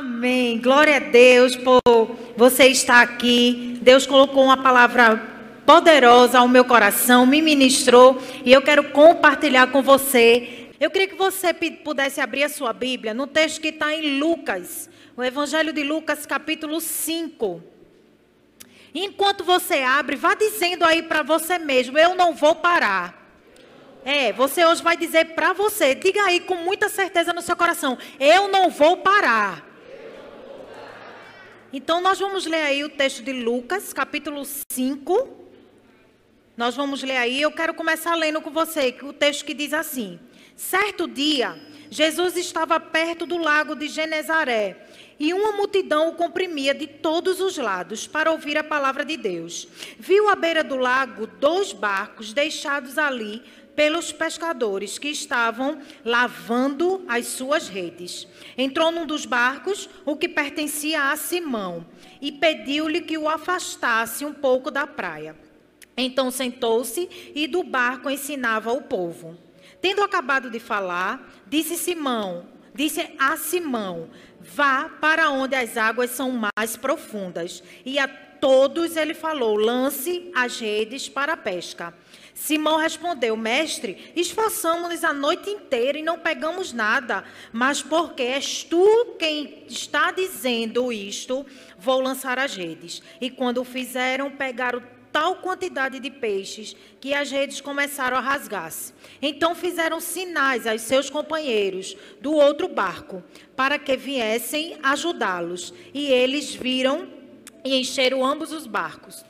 Amém. Glória a Deus por você estar aqui. Deus colocou uma palavra poderosa ao meu coração, me ministrou e eu quero compartilhar com você. Eu queria que você pudesse abrir a sua Bíblia no texto que está em Lucas, o Evangelho de Lucas, capítulo 5. Enquanto você abre, vá dizendo aí para você mesmo: Eu não vou parar. É, você hoje vai dizer para você, diga aí com muita certeza no seu coração: Eu não vou parar. Então, nós vamos ler aí o texto de Lucas, capítulo 5. Nós vamos ler aí. Eu quero começar lendo com você o texto que diz assim: Certo dia, Jesus estava perto do lago de Genezaré e uma multidão o comprimia de todos os lados para ouvir a palavra de Deus. Viu à beira do lago dois barcos deixados ali pelos pescadores que estavam lavando as suas redes. Entrou num dos barcos, o que pertencia a Simão, e pediu-lhe que o afastasse um pouco da praia. Então sentou-se e do barco ensinava o povo. Tendo acabado de falar, disse Simão, disse a Simão: Vá para onde as águas são mais profundas. E a todos ele falou: Lance as redes para a pesca. Simão respondeu: Mestre, esforçamos-nos a noite inteira e não pegamos nada, mas porque és tu quem está dizendo isto, vou lançar as redes. E quando fizeram, pegaram tal quantidade de peixes que as redes começaram a rasgar-se. Então fizeram sinais aos seus companheiros do outro barco para que viessem ajudá-los. E eles viram e encheram ambos os barcos,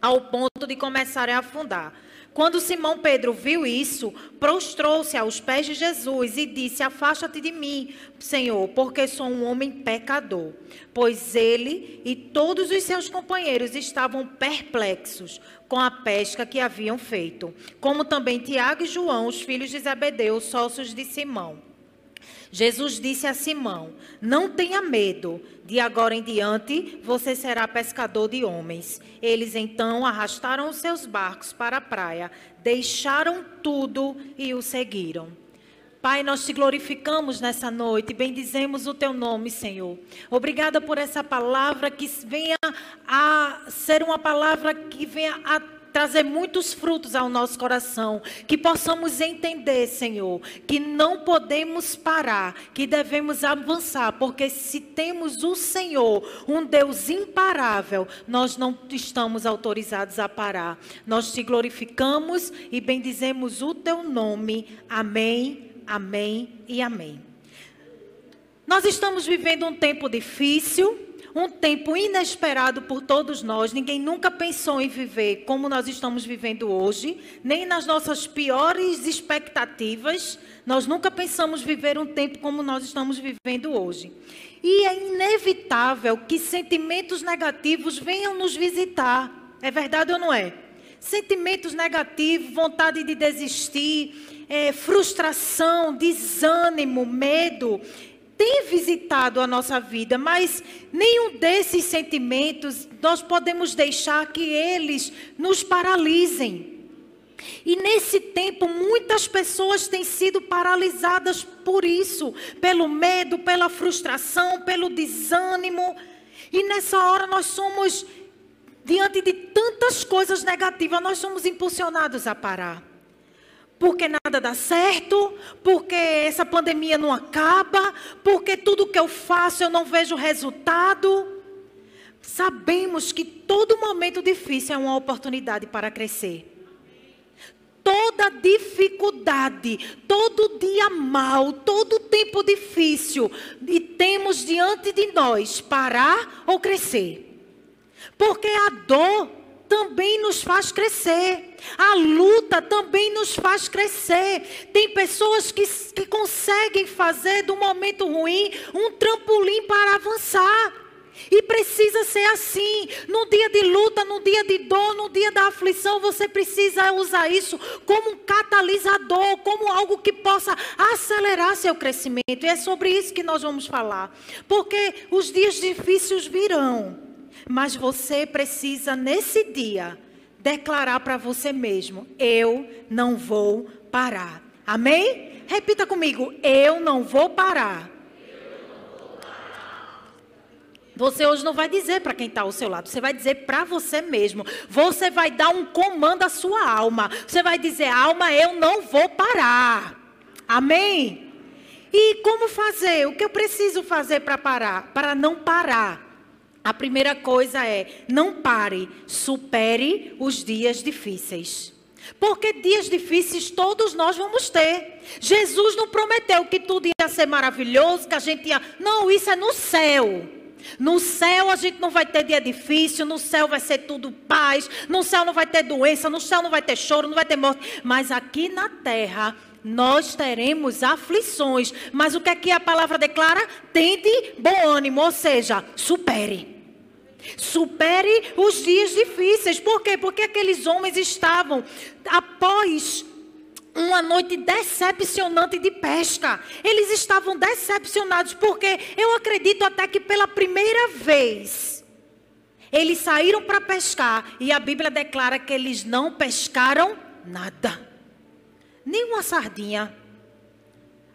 ao ponto de começarem a afundar. Quando Simão Pedro viu isso, prostrou-se aos pés de Jesus e disse: Afasta-te de mim, Senhor, porque sou um homem pecador. Pois ele e todos os seus companheiros estavam perplexos com a pesca que haviam feito, como também Tiago e João, os filhos de Zebedeu, sócios de Simão. Jesus disse a Simão: Não tenha medo, de agora em diante você será pescador de homens. Eles então arrastaram os seus barcos para a praia, deixaram tudo e o seguiram. Pai, nós te glorificamos nessa noite, bendizemos o teu nome, Senhor. Obrigada por essa palavra que venha a ser uma palavra que venha a trazer muitos frutos ao nosso coração, que possamos entender, Senhor, que não podemos parar, que devemos avançar, porque se temos o Senhor, um Deus imparável, nós não estamos autorizados a parar. Nós te glorificamos e bendizemos o teu nome. Amém, amém e amém. Nós estamos vivendo um tempo difícil, um tempo inesperado por todos nós. Ninguém nunca pensou em viver como nós estamos vivendo hoje, nem nas nossas piores expectativas. Nós nunca pensamos viver um tempo como nós estamos vivendo hoje. E é inevitável que sentimentos negativos venham nos visitar. É verdade ou não é? Sentimentos negativos, vontade de desistir, é, frustração, desânimo, medo tem visitado a nossa vida, mas nenhum desses sentimentos nós podemos deixar que eles nos paralisem. E nesse tempo, muitas pessoas têm sido paralisadas por isso, pelo medo, pela frustração, pelo desânimo. E nessa hora nós somos, diante de tantas coisas negativas, nós somos impulsionados a parar porque nada dá certo, porque essa pandemia não acaba, porque tudo que eu faço eu não vejo resultado. Sabemos que todo momento difícil é uma oportunidade para crescer. Toda dificuldade, todo dia mal, todo tempo difícil, e temos diante de nós parar ou crescer. Porque a dor também nos faz crescer. A luta também nos faz crescer. Tem pessoas que, que conseguem fazer do momento ruim um trampolim para avançar. E precisa ser assim. No dia de luta, no dia de dor, no dia da aflição, você precisa usar isso como um catalisador, como algo que possa acelerar seu crescimento. E é sobre isso que nós vamos falar. Porque os dias difíceis virão. Mas você precisa, nesse dia, declarar para você mesmo: eu não vou parar. Amém? Repita comigo: eu não vou parar. Você hoje não vai dizer para quem está ao seu lado, você vai dizer para você mesmo. Você vai dar um comando à sua alma. Você vai dizer, alma, eu não vou parar. Amém? E como fazer? O que eu preciso fazer para parar? Para não parar. A primeira coisa é: não pare, supere os dias difíceis. Porque dias difíceis todos nós vamos ter. Jesus não prometeu que tudo ia ser maravilhoso, que a gente ia. Não, isso é no céu. No céu a gente não vai ter dia difícil, no céu vai ser tudo paz, no céu não vai ter doença, no céu não vai ter choro, não vai ter morte. Mas aqui na terra nós teremos aflições. Mas o que é que a palavra declara? Tende bom ânimo, ou seja, supere. Supere os dias difíceis. Por quê? Porque aqueles homens estavam após uma noite decepcionante de pesca. Eles estavam decepcionados porque eu acredito até que pela primeira vez eles saíram para pescar e a Bíblia declara que eles não pescaram nada. Nem uma sardinha.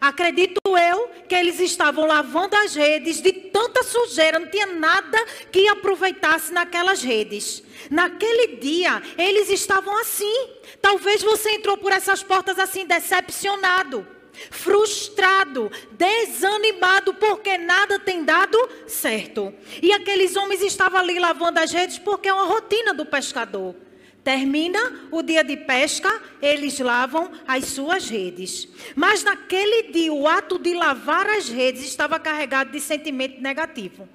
Acredito eu que eles estavam lavando as redes de tanta sujeira, não tinha nada que aproveitasse naquelas redes. Naquele dia, eles estavam assim. Talvez você entrou por essas portas assim, decepcionado, frustrado, desanimado, porque nada tem dado certo. E aqueles homens estavam ali lavando as redes porque é uma rotina do pescador. Termina o dia de pesca, eles lavam as suas redes. Mas naquele dia, o ato de lavar as redes estava carregado de sentimento negativo.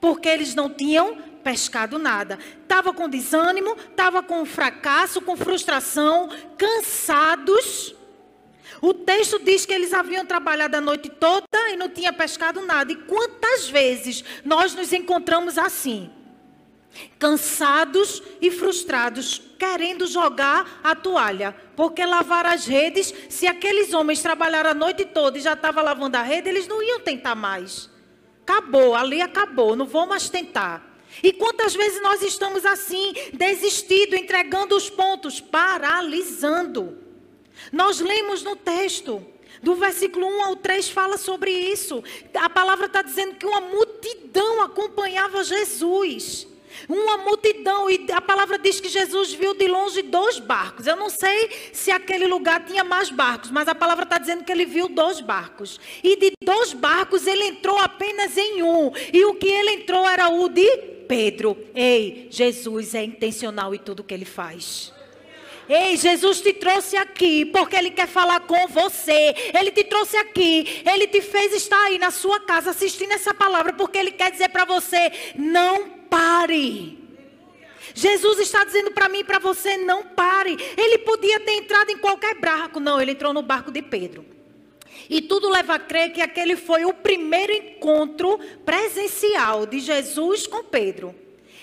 Porque eles não tinham pescado nada. Estava com desânimo, estava com fracasso, com frustração, cansados. O texto diz que eles haviam trabalhado a noite toda e não tinham pescado nada. E quantas vezes nós nos encontramos assim? Cansados e frustrados, querendo jogar a toalha. Porque lavar as redes, se aqueles homens trabalharam a noite toda e já estavam lavando a rede, eles não iam tentar mais. Acabou, ali acabou, não vou mais tentar. E quantas vezes nós estamos assim, desistindo, entregando os pontos, paralisando. Nós lemos no texto, do versículo 1 ao 3 fala sobre isso. A palavra está dizendo que uma multidão acompanhava Jesus. Uma multidão, e a palavra diz que Jesus viu de longe dois barcos. Eu não sei se aquele lugar tinha mais barcos, mas a palavra está dizendo que ele viu dois barcos. E de dois barcos ele entrou apenas em um. E o que ele entrou era o de Pedro. Ei, Jesus é intencional em tudo que ele faz. Ei, Jesus te trouxe aqui porque Ele quer falar com você. Ele te trouxe aqui. Ele te fez estar aí na sua casa assistindo essa palavra porque Ele quer dizer para você: não pare. Jesus está dizendo para mim e para você: não pare. Ele podia ter entrado em qualquer barco. Não, ele entrou no barco de Pedro. E tudo leva a crer que aquele foi o primeiro encontro presencial de Jesus com Pedro.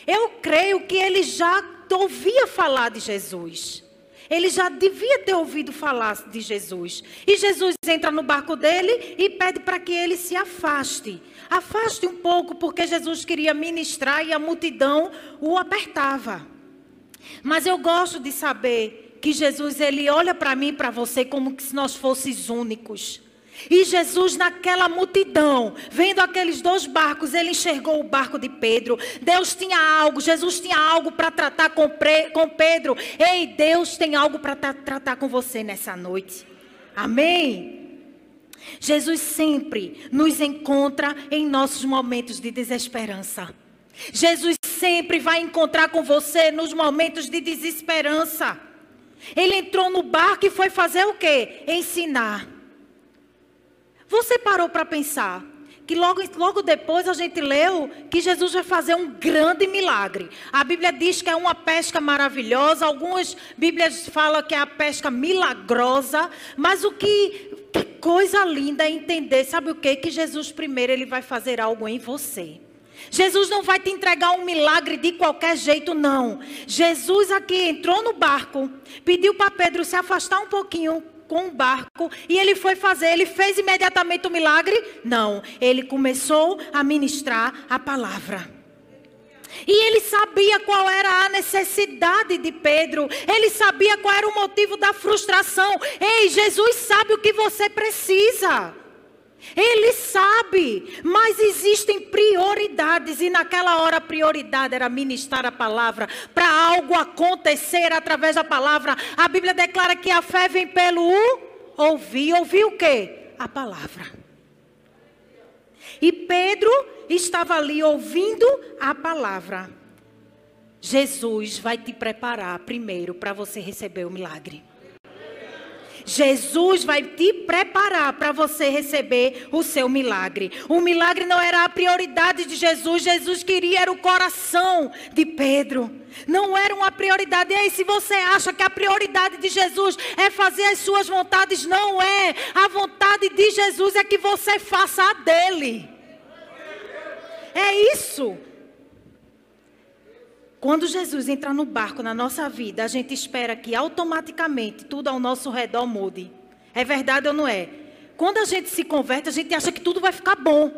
Eu creio que ele já ouvia falar de Jesus. Ele já devia ter ouvido falar de Jesus. E Jesus entra no barco dele e pede para que ele se afaste. Afaste um pouco, porque Jesus queria ministrar e a multidão o apertava. Mas eu gosto de saber que Jesus ele olha para mim e para você como se nós fôssemos únicos. E Jesus, naquela multidão, vendo aqueles dois barcos, ele enxergou o barco de Pedro. Deus tinha algo, Jesus tinha algo para tratar com, com Pedro. Ei, Deus tem algo para tratar com você nessa noite. Amém? Jesus sempre nos encontra em nossos momentos de desesperança. Jesus sempre vai encontrar com você nos momentos de desesperança. Ele entrou no barco e foi fazer o quê? Ensinar. Você parou para pensar que logo, logo depois a gente leu que Jesus vai fazer um grande milagre. A Bíblia diz que é uma pesca maravilhosa, algumas Bíblias falam que é a pesca milagrosa, mas o que, que coisa linda é entender, sabe o que? Que Jesus primeiro ele vai fazer algo em você. Jesus não vai te entregar um milagre de qualquer jeito, não. Jesus aqui entrou no barco, pediu para Pedro se afastar um pouquinho com o barco e ele foi fazer, ele fez imediatamente o milagre? Não, ele começou a ministrar a palavra. E ele sabia qual era a necessidade de Pedro, ele sabia qual era o motivo da frustração. Ei, Jesus sabe o que você precisa. Ele sabe, mas existem prioridades e naquela hora a prioridade era ministrar a palavra, para algo acontecer através da palavra. A Bíblia declara que a fé vem pelo ouvir. Ouvir o quê? A palavra. E Pedro estava ali ouvindo a palavra. Jesus vai te preparar primeiro para você receber o milagre. Jesus vai te preparar para você receber o seu milagre. O milagre não era a prioridade de Jesus, Jesus queria era o coração de Pedro. Não era uma prioridade. E aí, se você acha que a prioridade de Jesus é fazer as suas vontades, não é. A vontade de Jesus é que você faça a dele. É isso. Quando Jesus entra no barco na nossa vida, a gente espera que automaticamente tudo ao nosso redor mude. É verdade ou não é? Quando a gente se converte, a gente acha que tudo vai ficar bom.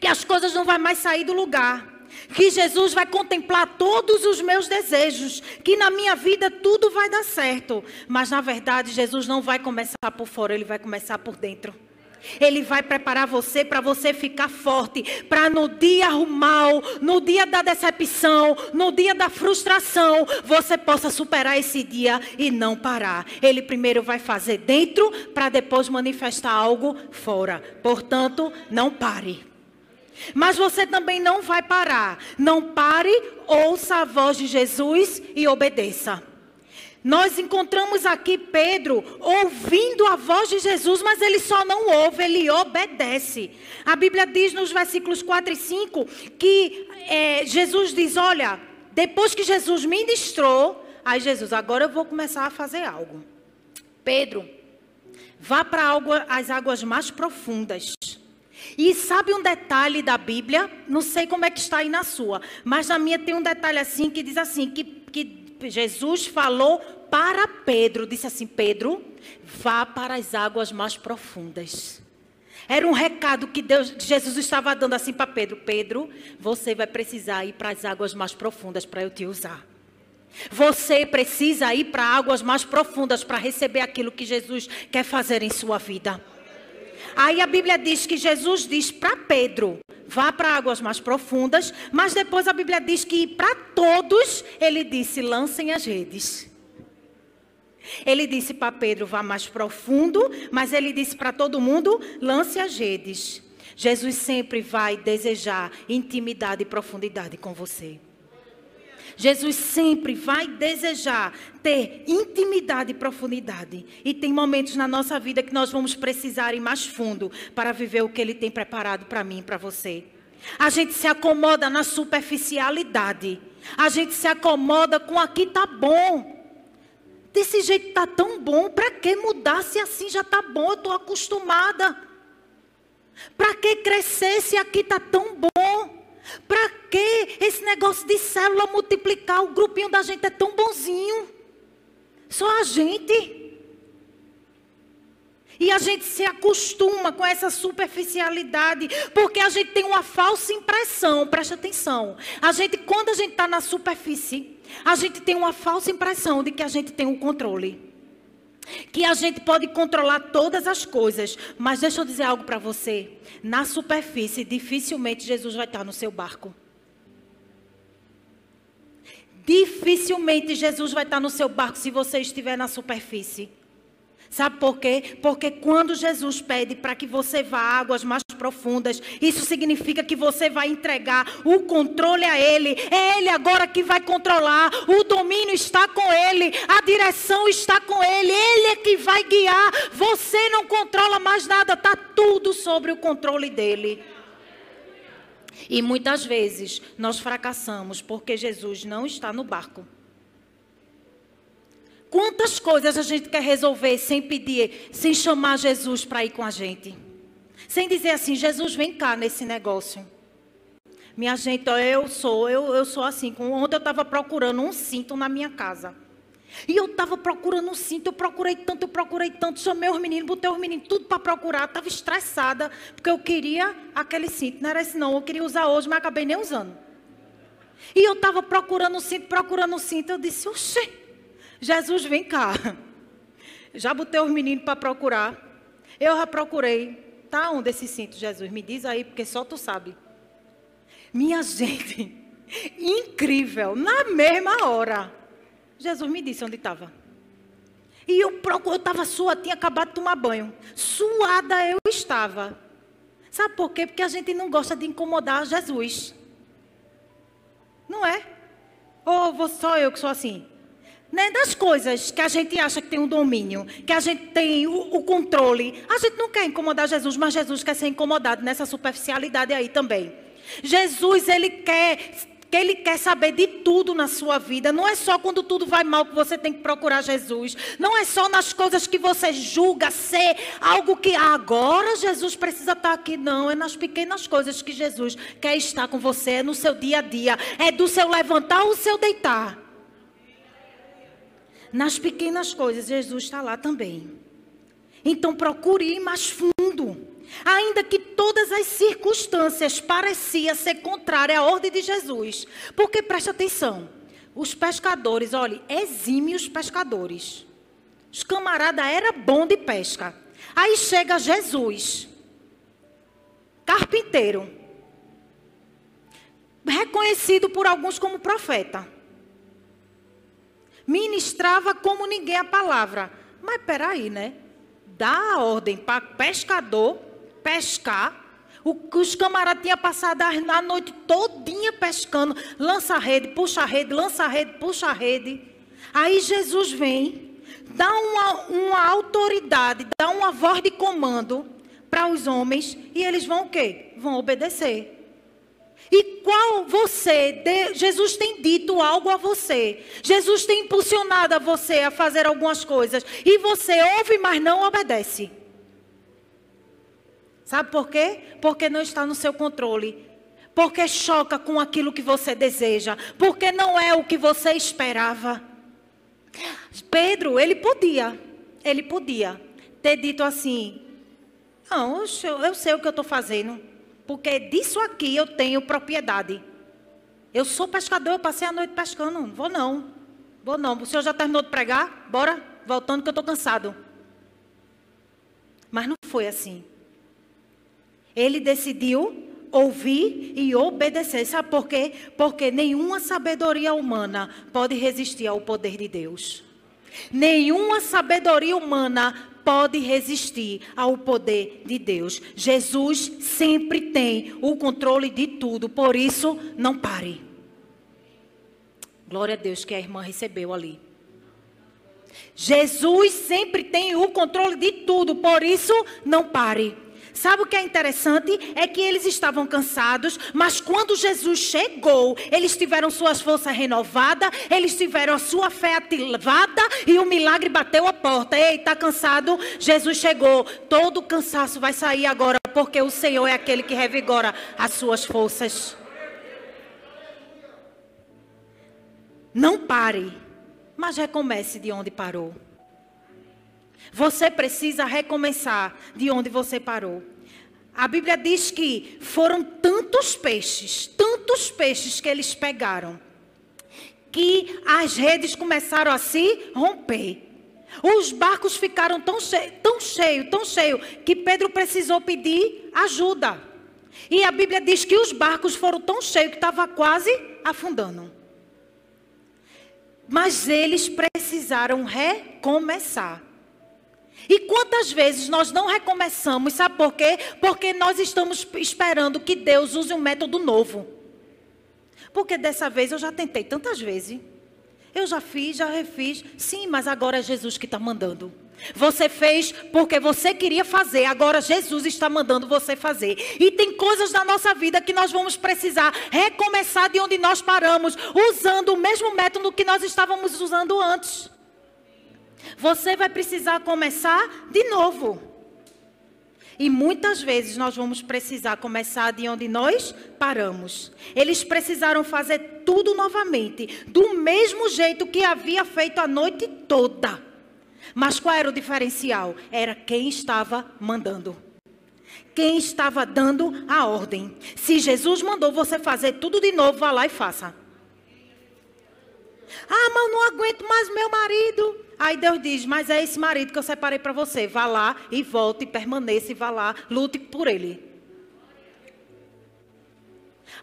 Que as coisas não vão mais sair do lugar. Que Jesus vai contemplar todos os meus desejos. Que na minha vida tudo vai dar certo. Mas na verdade, Jesus não vai começar por fora, ele vai começar por dentro. Ele vai preparar você para você ficar forte, para no dia mal, no dia da decepção, no dia da frustração, você possa superar esse dia e não parar. Ele primeiro vai fazer dentro para depois manifestar algo fora. Portanto, não pare. Mas você também não vai parar. Não pare, ouça a voz de Jesus e obedeça. Nós encontramos aqui Pedro ouvindo a voz de Jesus, mas ele só não ouve, ele obedece. A Bíblia diz nos versículos 4 e 5 que é, Jesus diz: Olha, depois que Jesus ministrou, aí Jesus, agora eu vou começar a fazer algo. Pedro, vá para as águas mais profundas. E sabe um detalhe da Bíblia? Não sei como é que está aí na sua, mas na minha tem um detalhe assim que diz assim: que, que Jesus falou para Pedro, disse assim: Pedro, vá para as águas mais profundas. Era um recado que Deus, Jesus estava dando assim para Pedro: Pedro, você vai precisar ir para as águas mais profundas para eu te usar. Você precisa ir para águas mais profundas para receber aquilo que Jesus quer fazer em sua vida. Aí a Bíblia diz que Jesus diz para Pedro: vá para águas mais profundas, mas depois a Bíblia diz que para todos ele disse: lancem as redes. Ele disse para Pedro: vá mais profundo, mas ele disse para todo mundo: lance as redes. Jesus sempre vai desejar intimidade e profundidade com você. Jesus sempre vai desejar ter intimidade e profundidade. E tem momentos na nossa vida que nós vamos precisar ir mais fundo para viver o que Ele tem preparado para mim e para você. A gente se acomoda na superficialidade. A gente se acomoda com aqui tá bom. Desse jeito tá tão bom, para que mudar se assim já tá bom? Eu estou acostumada. Para que crescer se aqui tá tão bom? Para que esse negócio de célula multiplicar? O grupinho da gente é tão bonzinho. Só a gente. E a gente se acostuma com essa superficialidade, porque a gente tem uma falsa impressão, preste atenção. A gente, quando a gente está na superfície, a gente tem uma falsa impressão de que a gente tem o um controle. Que a gente pode controlar todas as coisas, mas deixa eu dizer algo para você. Na superfície, dificilmente Jesus vai estar no seu barco. Dificilmente Jesus vai estar no seu barco se você estiver na superfície. Sabe por quê? Porque quando Jesus pede para que você vá a águas mais profundas, isso significa que você vai entregar o controle a Ele. É Ele agora que vai controlar. O domínio está com Ele, a direção está com Ele. Ele é que vai guiar. Você não controla mais nada, está tudo sobre o controle dele. E muitas vezes nós fracassamos porque Jesus não está no barco. Quantas coisas a gente quer resolver sem pedir, sem chamar Jesus para ir com a gente? Sem dizer assim, Jesus, vem cá nesse negócio. Minha gente, eu sou, eu, eu sou assim. Ontem eu estava procurando um cinto na minha casa. E eu estava procurando um cinto, eu procurei tanto, eu procurei tanto, chamei os meninos, botei os meninos tudo para procurar, estava estressada, porque eu queria aquele cinto. Não era esse não, eu queria usar hoje, mas acabei nem usando. E eu estava procurando um cinto, procurando um cinto, eu disse, oxê, Jesus, vem cá. Já botei os meninos para procurar. Eu já procurei. Tá onde esse cinto, Jesus? Me diz aí, porque só tu sabe. Minha gente, incrível, na mesma hora. Jesus me disse onde estava. E eu estava suada, tinha acabado de tomar banho. Suada eu estava. Sabe por quê? Porque a gente não gosta de incomodar Jesus. Não é? Ou vou só eu que sou assim? Né? Das coisas que a gente acha que tem um domínio, que a gente tem o, o controle. A gente não quer incomodar Jesus, mas Jesus quer ser incomodado nessa superficialidade aí também. Jesus, ele quer que Ele quer saber de tudo na sua vida. Não é só quando tudo vai mal que você tem que procurar Jesus. Não é só nas coisas que você julga ser algo que agora Jesus precisa estar aqui. Não, é nas pequenas coisas que Jesus quer estar com você. É no seu dia a dia. É do seu levantar ou seu deitar. Nas pequenas coisas, Jesus está lá também. Então procure ir mais fundo. Ainda que todas as circunstâncias pareciam ser contrárias à ordem de Jesus. Porque preste atenção, os pescadores, olha, exímios pescadores. Os camaradas era bom de pesca. Aí chega Jesus, carpinteiro, reconhecido por alguns como profeta. Ministrava como ninguém a palavra. Mas peraí, né? Dá a ordem para pescador pescar. O, os camaradas tinham passado a noite todinha pescando. Lança a rede, puxa a rede, lança a rede, puxa a rede. Aí Jesus vem, dá uma, uma autoridade, dá uma voz de comando para os homens e eles vão o quê? Vão obedecer. E qual você, de, Jesus tem dito algo a você. Jesus tem impulsionado a você a fazer algumas coisas. E você ouve, mas não obedece. Sabe por quê? Porque não está no seu controle. Porque choca com aquilo que você deseja. Porque não é o que você esperava. Pedro, ele podia. Ele podia ter dito assim: Não, eu sei o que eu estou fazendo. Porque disso aqui eu tenho propriedade. Eu sou pescador, eu passei a noite pescando. Não vou não. Vou não. O senhor já terminou de pregar? Bora, voltando que eu estou cansado. Mas não foi assim. Ele decidiu ouvir e obedecer. Sabe por quê? Porque nenhuma sabedoria humana pode resistir ao poder de Deus. Nenhuma sabedoria humana pode resistir ao poder de Deus. Jesus sempre tem o controle de tudo, por isso não pare. Glória a Deus que a irmã recebeu ali. Jesus sempre tem o controle de tudo, por isso não pare. Sabe o que é interessante? É que eles estavam cansados, mas quando Jesus chegou, eles tiveram suas forças renovadas, eles tiveram a sua fé ativada e o milagre bateu a porta. Ei, está cansado? Jesus chegou. Todo o cansaço vai sair agora, porque o Senhor é aquele que revigora as suas forças. Não pare, mas recomece de onde parou. Você precisa recomeçar de onde você parou. A Bíblia diz que foram tantos peixes, tantos peixes que eles pegaram, que as redes começaram a se romper. Os barcos ficaram tão cheios, tão cheio, tão cheio, que Pedro precisou pedir ajuda. E a Bíblia diz que os barcos foram tão cheios que estava quase afundando. Mas eles precisaram recomeçar. E quantas vezes nós não recomeçamos, sabe por quê? Porque nós estamos esperando que Deus use um método novo. Porque dessa vez eu já tentei tantas vezes. Eu já fiz, já refiz. Sim, mas agora é Jesus que está mandando. Você fez porque você queria fazer, agora Jesus está mandando você fazer. E tem coisas na nossa vida que nós vamos precisar recomeçar de onde nós paramos, usando o mesmo método que nós estávamos usando antes. Você vai precisar começar de novo. E muitas vezes nós vamos precisar começar de onde nós paramos. Eles precisaram fazer tudo novamente, do mesmo jeito que havia feito a noite toda. Mas qual era o diferencial? Era quem estava mandando. Quem estava dando a ordem. Se Jesus mandou você fazer tudo de novo, vá lá e faça. Ah, mas não aguento mais meu marido. Aí Deus diz: Mas é esse marido que eu separei para você. Vá lá e volte, permaneça e vá lá, lute por ele.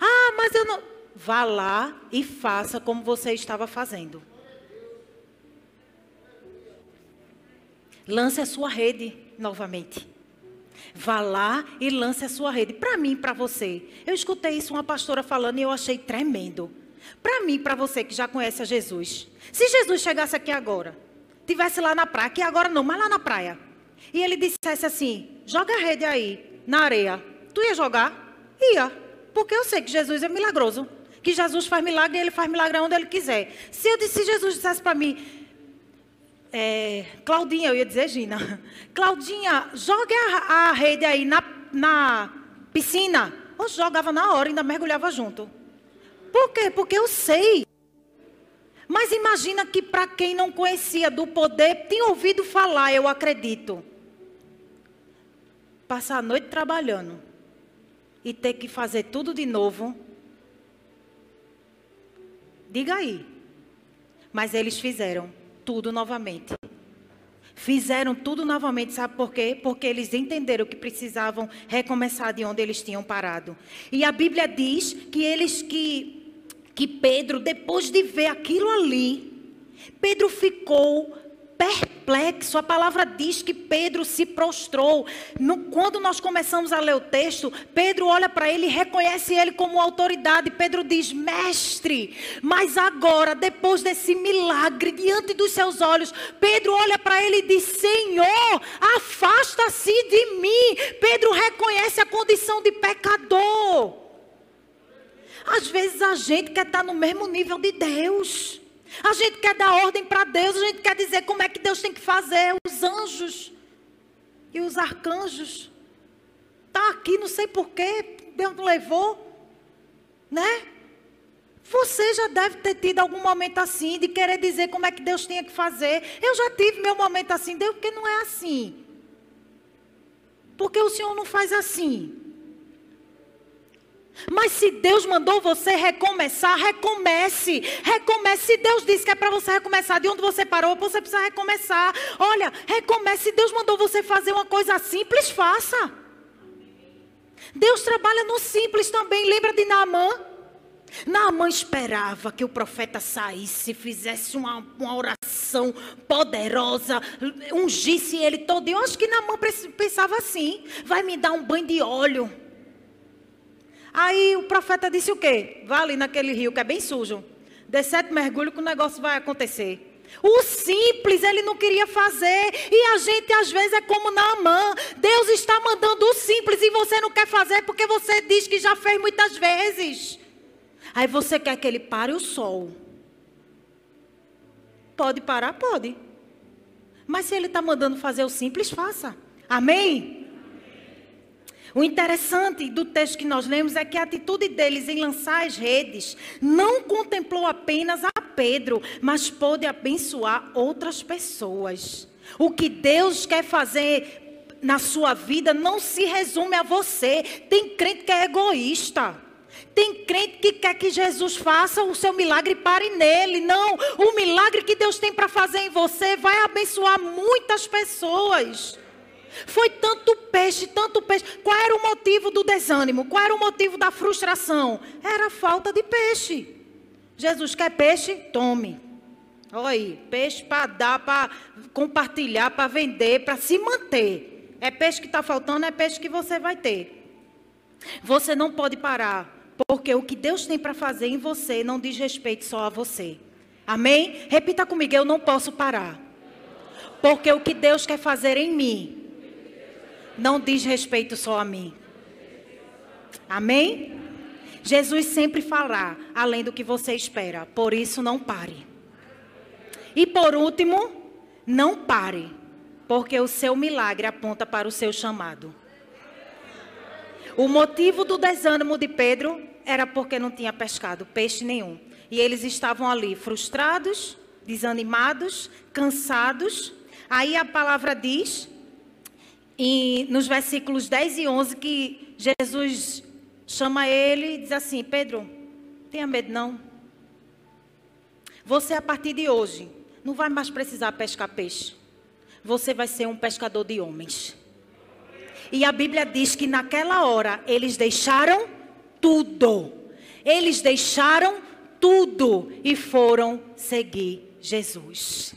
Ah, mas eu não. Vá lá e faça como você estava fazendo. Lance a sua rede novamente. Vá lá e lance a sua rede. Para mim, para você. Eu escutei isso uma pastora falando e eu achei tremendo. Para mim, para você que já conhece a Jesus. Se Jesus chegasse aqui agora, tivesse lá na praia, aqui agora não, mas lá na praia, e ele dissesse assim: joga a rede aí, na areia. Tu ia jogar? Ia. Porque eu sei que Jesus é milagroso. Que Jesus faz milagre e ele faz milagre onde ele quiser. Se, eu, se Jesus dissesse para mim, é, Claudinha, eu ia dizer Gina. Claudinha, jogue a, a rede aí na, na piscina. Eu jogava na hora, ainda mergulhava junto. Por quê? Porque eu sei. Mas imagina que para quem não conhecia do poder, tinha ouvido falar, eu acredito. Passar a noite trabalhando e ter que fazer tudo de novo. Diga aí. Mas eles fizeram tudo novamente. Fizeram tudo novamente, sabe por quê? Porque eles entenderam que precisavam recomeçar de onde eles tinham parado. E a Bíblia diz que eles que que Pedro, depois de ver aquilo ali, Pedro ficou perplexo. A palavra diz que Pedro se prostrou. No, quando nós começamos a ler o texto, Pedro olha para ele e reconhece ele como autoridade. Pedro diz: Mestre, mas agora, depois desse milagre diante dos seus olhos, Pedro olha para ele e diz: Senhor, afasta-se de mim. Pedro reconhece a condição de pecador. Às vezes a gente quer estar no mesmo nível de Deus. A gente quer dar ordem para Deus, a gente quer dizer como é que Deus tem que fazer. Os anjos e os arcanjos. Está aqui, não sei porquê, Deus não levou. Né? Você já deve ter tido algum momento assim, de querer dizer como é que Deus tinha que fazer. Eu já tive meu momento assim, Deus, porque não é assim. Porque o Senhor não faz assim. Mas se Deus mandou você recomeçar, recomece. Recomece. Se Deus disse que é para você recomeçar de onde você parou, você precisa recomeçar. Olha, recomece. Se Deus mandou você fazer uma coisa simples, faça. Deus trabalha no simples também. Lembra de Naamã? Naamã esperava que o profeta saísse, fizesse uma, uma oração poderosa, ungisse ele todo. Eu acho que Naamã pensava assim: vai me dar um banho de óleo. Aí o profeta disse o quê? Vá ali naquele rio que é bem sujo. Dê sete mergulhos que o negócio vai acontecer. O simples ele não queria fazer. E a gente às vezes é como Naamã. Deus está mandando o simples e você não quer fazer porque você diz que já fez muitas vezes. Aí você quer que ele pare o sol. Pode parar? Pode. Mas se ele está mandando fazer o simples, faça. Amém? O interessante do texto que nós lemos é que a atitude deles em lançar as redes não contemplou apenas a Pedro, mas pôde abençoar outras pessoas. O que Deus quer fazer na sua vida não se resume a você. Tem crente que é egoísta. Tem crente que quer que Jesus faça o seu milagre e pare nele. Não, o milagre que Deus tem para fazer em você vai abençoar muitas pessoas. Foi tanto peixe, tanto peixe. Qual era o motivo do desânimo? Qual era o motivo da frustração? Era a falta de peixe. Jesus quer peixe? Tome. Olha aí, peixe para dar, para compartilhar, para vender, para se manter. É peixe que está faltando, é peixe que você vai ter. Você não pode parar, porque o que Deus tem para fazer em você não diz respeito só a você. Amém? Repita comigo, eu não posso parar. Porque o que Deus quer fazer em mim não diz respeito só a mim. Amém? Jesus sempre falará além do que você espera, por isso não pare. E por último, não pare, porque o seu milagre aponta para o seu chamado. O motivo do desânimo de Pedro era porque não tinha pescado peixe nenhum. E eles estavam ali frustrados, desanimados, cansados. Aí a palavra diz em, nos versículos 10 e 11 que Jesus chama ele e diz assim: Pedro, tenha medo não. Você a partir de hoje não vai mais precisar pescar peixe. Você vai ser um pescador de homens. E a Bíblia diz que naquela hora eles deixaram tudo. Eles deixaram tudo e foram seguir Jesus.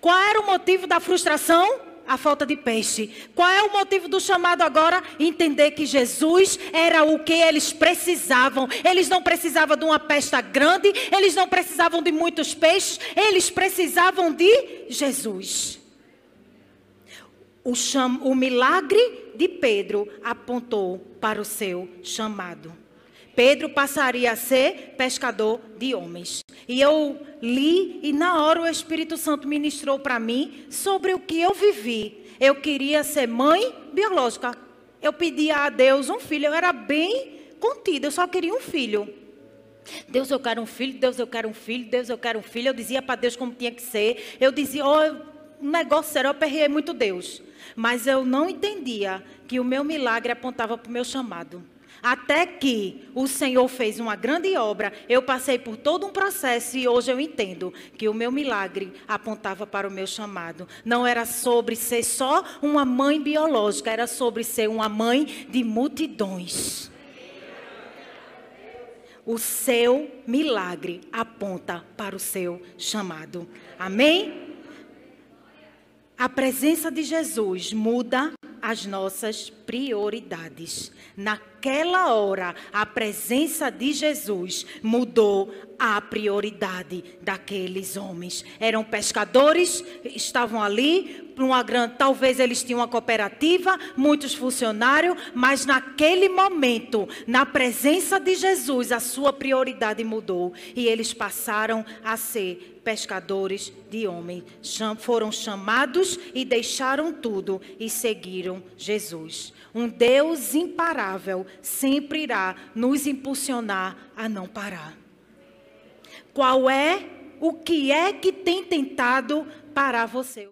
Qual era o motivo da frustração? A falta de peixe. Qual é o motivo do chamado agora? Entender que Jesus era o que eles precisavam. Eles não precisavam de uma pesta grande, eles não precisavam de muitos peixes, eles precisavam de Jesus. O, cham... o milagre de Pedro apontou para o seu chamado. Pedro passaria a ser pescador de homens. E eu li e na hora o Espírito Santo ministrou para mim sobre o que eu vivi. Eu queria ser mãe biológica. Eu pedia a Deus um filho. Eu era bem contida, eu só queria um filho. Deus, eu quero um filho, Deus, eu quero um filho, Deus, eu quero um filho. Eu dizia para Deus como tinha que ser. Eu dizia, ó, oh, um negócio sério, eu perriei muito Deus. Mas eu não entendia que o meu milagre apontava para o meu chamado. Até que o Senhor fez uma grande obra, eu passei por todo um processo e hoje eu entendo que o meu milagre apontava para o meu chamado. Não era sobre ser só uma mãe biológica, era sobre ser uma mãe de multidões. O seu milagre aponta para o seu chamado. Amém? A presença de Jesus muda as nossas prioridades. Naquela hora, a presença de Jesus mudou a prioridade daqueles homens. Eram pescadores, estavam ali, uma grande, talvez eles tinham uma cooperativa, muitos funcionários, mas naquele momento, na presença de Jesus, a sua prioridade mudou e eles passaram a ser pescadores de homens. Foram chamados e deixaram tudo e seguiram Jesus. Um Deus imparável sempre irá nos impulsionar a não parar. Qual é o que é que tem tentado parar você?